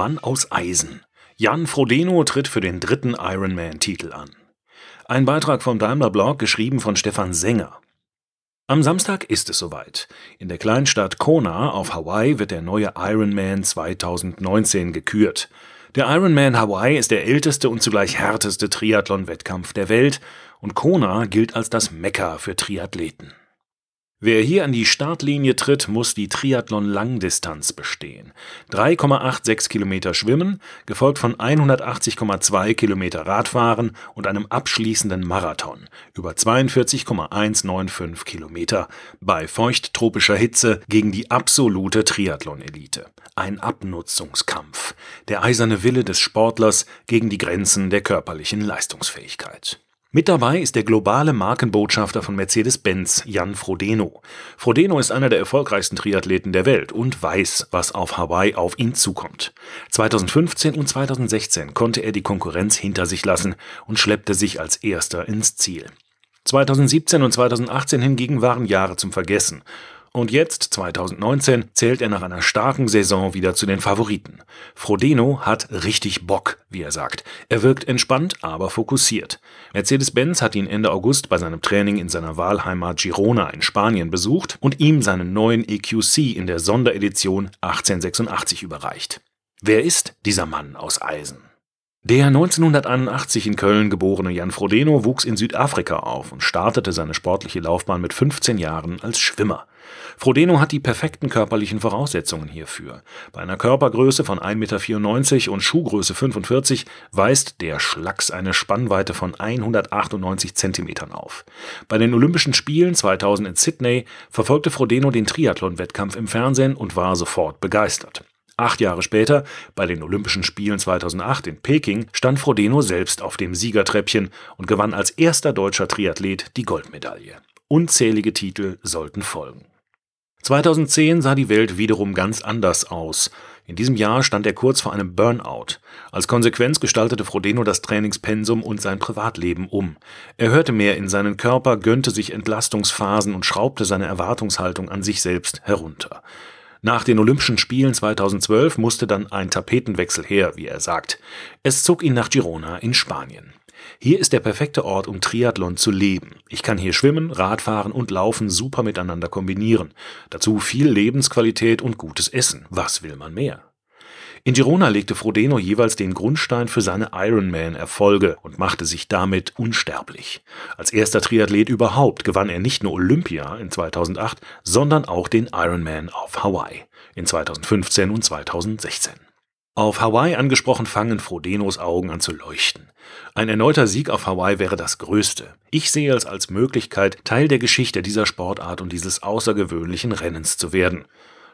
Mann aus Eisen. Jan Frodeno tritt für den dritten Ironman-Titel an. Ein Beitrag vom Daimler Blog, geschrieben von Stefan Sänger. Am Samstag ist es soweit. In der Kleinstadt Kona auf Hawaii wird der neue Ironman 2019 gekürt. Der Ironman Hawaii ist der älteste und zugleich härteste Triathlon-Wettkampf der Welt und Kona gilt als das Mekka für Triathleten. Wer hier an die Startlinie tritt, muss die Triathlon-Langdistanz bestehen. 3,86 Kilometer Schwimmen, gefolgt von 180,2 Kilometer Radfahren und einem abschließenden Marathon über 42,195 Kilometer bei feuchttropischer Hitze gegen die absolute Triathlon-Elite. Ein Abnutzungskampf. Der eiserne Wille des Sportlers gegen die Grenzen der körperlichen Leistungsfähigkeit. Mit dabei ist der globale Markenbotschafter von Mercedes-Benz, Jan Frodeno. Frodeno ist einer der erfolgreichsten Triathleten der Welt und weiß, was auf Hawaii auf ihn zukommt. 2015 und 2016 konnte er die Konkurrenz hinter sich lassen und schleppte sich als erster ins Ziel. 2017 und 2018 hingegen waren Jahre zum Vergessen. Und jetzt, 2019, zählt er nach einer starken Saison wieder zu den Favoriten. Frodeno hat richtig Bock, wie er sagt. Er wirkt entspannt, aber fokussiert. Mercedes-Benz hat ihn Ende August bei seinem Training in seiner Wahlheimat Girona in Spanien besucht und ihm seinen neuen EQC in der Sonderedition 1886 überreicht. Wer ist dieser Mann aus Eisen? Der 1981 in Köln geborene Jan Frodeno wuchs in Südafrika auf und startete seine sportliche Laufbahn mit 15 Jahren als Schwimmer. Frodeno hat die perfekten körperlichen Voraussetzungen hierfür. Bei einer Körpergröße von 1,94 Meter und Schuhgröße 45 weist der Schlacks eine Spannweite von 198 Zentimetern auf. Bei den Olympischen Spielen 2000 in Sydney verfolgte Frodeno den Triathlon-Wettkampf im Fernsehen und war sofort begeistert. Acht Jahre später, bei den Olympischen Spielen 2008 in Peking, stand Frodeno selbst auf dem Siegertreppchen und gewann als erster deutscher Triathlet die Goldmedaille. Unzählige Titel sollten folgen. 2010 sah die Welt wiederum ganz anders aus. In diesem Jahr stand er kurz vor einem Burnout. Als Konsequenz gestaltete Frodeno das Trainingspensum und sein Privatleben um. Er hörte mehr in seinen Körper, gönnte sich Entlastungsphasen und schraubte seine Erwartungshaltung an sich selbst herunter. Nach den Olympischen Spielen 2012 musste dann ein Tapetenwechsel her, wie er sagt. Es zog ihn nach Girona in Spanien. Hier ist der perfekte Ort, um Triathlon zu leben. Ich kann hier schwimmen, Radfahren und Laufen super miteinander kombinieren. Dazu viel Lebensqualität und gutes Essen. Was will man mehr? In Girona legte Frodeno jeweils den Grundstein für seine Ironman-Erfolge und machte sich damit unsterblich. Als erster Triathlet überhaupt gewann er nicht nur Olympia in 2008, sondern auch den Ironman auf Hawaii in 2015 und 2016. Auf Hawaii angesprochen fangen Frodenos Augen an zu leuchten. Ein erneuter Sieg auf Hawaii wäre das Größte. Ich sehe es als Möglichkeit, Teil der Geschichte dieser Sportart und dieses außergewöhnlichen Rennens zu werden.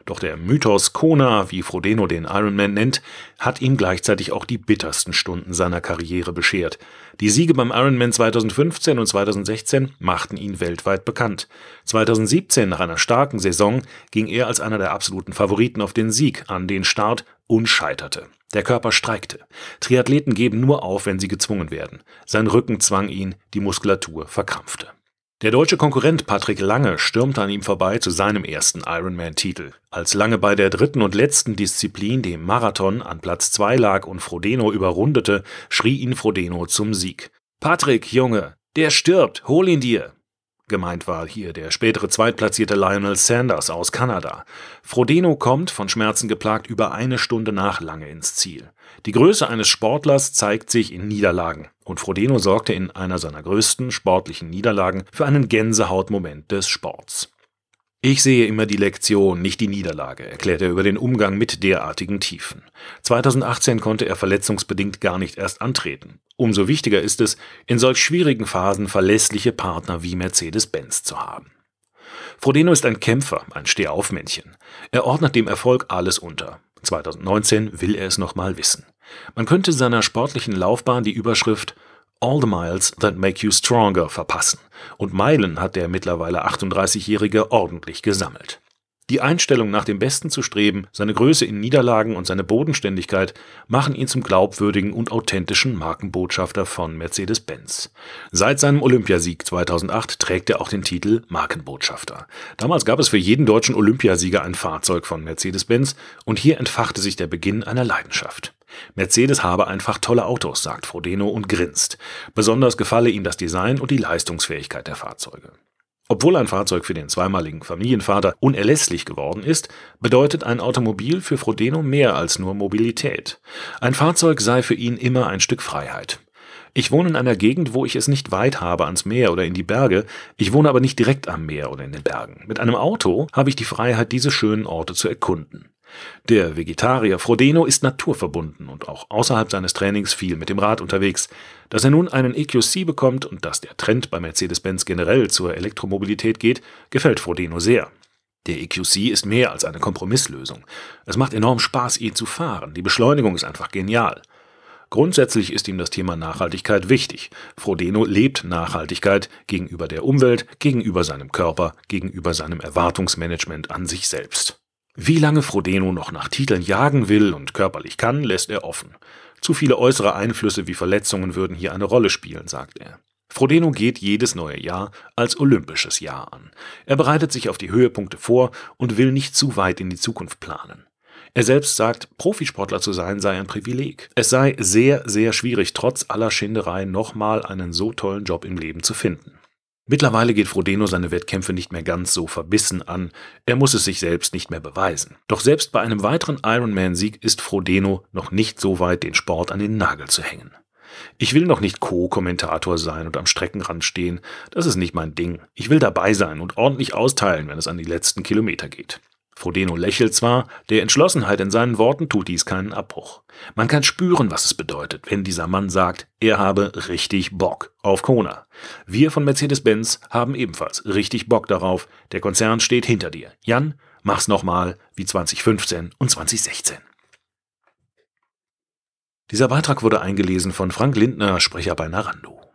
Doch der Mythos Kona, wie Frodeno den Ironman nennt, hat ihm gleichzeitig auch die bittersten Stunden seiner Karriere beschert. Die Siege beim Ironman 2015 und 2016 machten ihn weltweit bekannt. 2017, nach einer starken Saison, ging er als einer der absoluten Favoriten auf den Sieg an den Start und scheiterte. Der Körper streikte. Triathleten geben nur auf, wenn sie gezwungen werden. Sein Rücken zwang ihn, die Muskulatur verkrampfte. Der deutsche Konkurrent Patrick Lange stürmte an ihm vorbei zu seinem ersten Ironman-Titel. Als Lange bei der dritten und letzten Disziplin, dem Marathon, an Platz 2 lag und Frodeno überrundete, schrie ihn Frodeno zum Sieg. Patrick, Junge, der stirbt, hol ihn dir! Gemeint war hier der spätere zweitplatzierte Lionel Sanders aus Kanada. Frodeno kommt, von Schmerzen geplagt, über eine Stunde nach Lange ins Ziel. Die Größe eines Sportlers zeigt sich in Niederlagen. Und Frodeno sorgte in einer seiner größten sportlichen Niederlagen für einen Gänsehautmoment des Sports. Ich sehe immer die Lektion, nicht die Niederlage, erklärt er über den Umgang mit derartigen Tiefen. 2018 konnte er verletzungsbedingt gar nicht erst antreten. Umso wichtiger ist es, in solch schwierigen Phasen verlässliche Partner wie Mercedes-Benz zu haben. Frodeno ist ein Kämpfer, ein Stehaufmännchen. Er ordnet dem Erfolg alles unter. 2019 will er es nochmal wissen. Man könnte seiner sportlichen Laufbahn die Überschrift All the Miles That Make You Stronger verpassen. Und Meilen hat der mittlerweile 38-Jährige ordentlich gesammelt. Die Einstellung, nach dem Besten zu streben, seine Größe in Niederlagen und seine Bodenständigkeit machen ihn zum glaubwürdigen und authentischen Markenbotschafter von Mercedes-Benz. Seit seinem Olympiasieg 2008 trägt er auch den Titel Markenbotschafter. Damals gab es für jeden deutschen Olympiasieger ein Fahrzeug von Mercedes-Benz und hier entfachte sich der Beginn einer Leidenschaft. Mercedes habe einfach tolle Autos, sagt Frodeno und grinst. Besonders gefalle ihm das Design und die Leistungsfähigkeit der Fahrzeuge. Obwohl ein Fahrzeug für den zweimaligen Familienvater unerlässlich geworden ist, bedeutet ein Automobil für Frodeno mehr als nur Mobilität. Ein Fahrzeug sei für ihn immer ein Stück Freiheit. Ich wohne in einer Gegend, wo ich es nicht weit habe ans Meer oder in die Berge, ich wohne aber nicht direkt am Meer oder in den Bergen. Mit einem Auto habe ich die Freiheit, diese schönen Orte zu erkunden. Der Vegetarier Frodeno ist naturverbunden und auch außerhalb seines Trainings viel mit dem Rad unterwegs. Dass er nun einen EQC bekommt und dass der Trend bei Mercedes-Benz generell zur Elektromobilität geht, gefällt Frodeno sehr. Der EQC ist mehr als eine Kompromisslösung. Es macht enorm Spaß, ihn zu fahren. Die Beschleunigung ist einfach genial. Grundsätzlich ist ihm das Thema Nachhaltigkeit wichtig. Frodeno lebt Nachhaltigkeit gegenüber der Umwelt, gegenüber seinem Körper, gegenüber seinem Erwartungsmanagement an sich selbst. Wie lange Frodeno noch nach Titeln jagen will und körperlich kann, lässt er offen. Zu viele äußere Einflüsse wie Verletzungen würden hier eine Rolle spielen, sagt er. Frodeno geht jedes neue Jahr als olympisches Jahr an. Er bereitet sich auf die Höhepunkte vor und will nicht zu weit in die Zukunft planen. Er selbst sagt, Profisportler zu sein sei ein Privileg. Es sei sehr, sehr schwierig, trotz aller Schinderei nochmal einen so tollen Job im Leben zu finden. Mittlerweile geht Frodeno seine Wettkämpfe nicht mehr ganz so verbissen an, er muss es sich selbst nicht mehr beweisen. Doch selbst bei einem weiteren Ironman-Sieg ist Frodeno noch nicht so weit, den Sport an den Nagel zu hängen. Ich will noch nicht Co-Kommentator sein und am Streckenrand stehen, das ist nicht mein Ding. Ich will dabei sein und ordentlich austeilen, wenn es an die letzten Kilometer geht. Frodeno lächelt zwar, der Entschlossenheit in seinen Worten tut dies keinen Abbruch. Man kann spüren, was es bedeutet, wenn dieser Mann sagt, er habe richtig Bock auf Kona. Wir von Mercedes-Benz haben ebenfalls richtig Bock darauf. Der Konzern steht hinter dir. Jan, mach's nochmal wie 2015 und 2016. Dieser Beitrag wurde eingelesen von Frank Lindner, Sprecher bei Narando.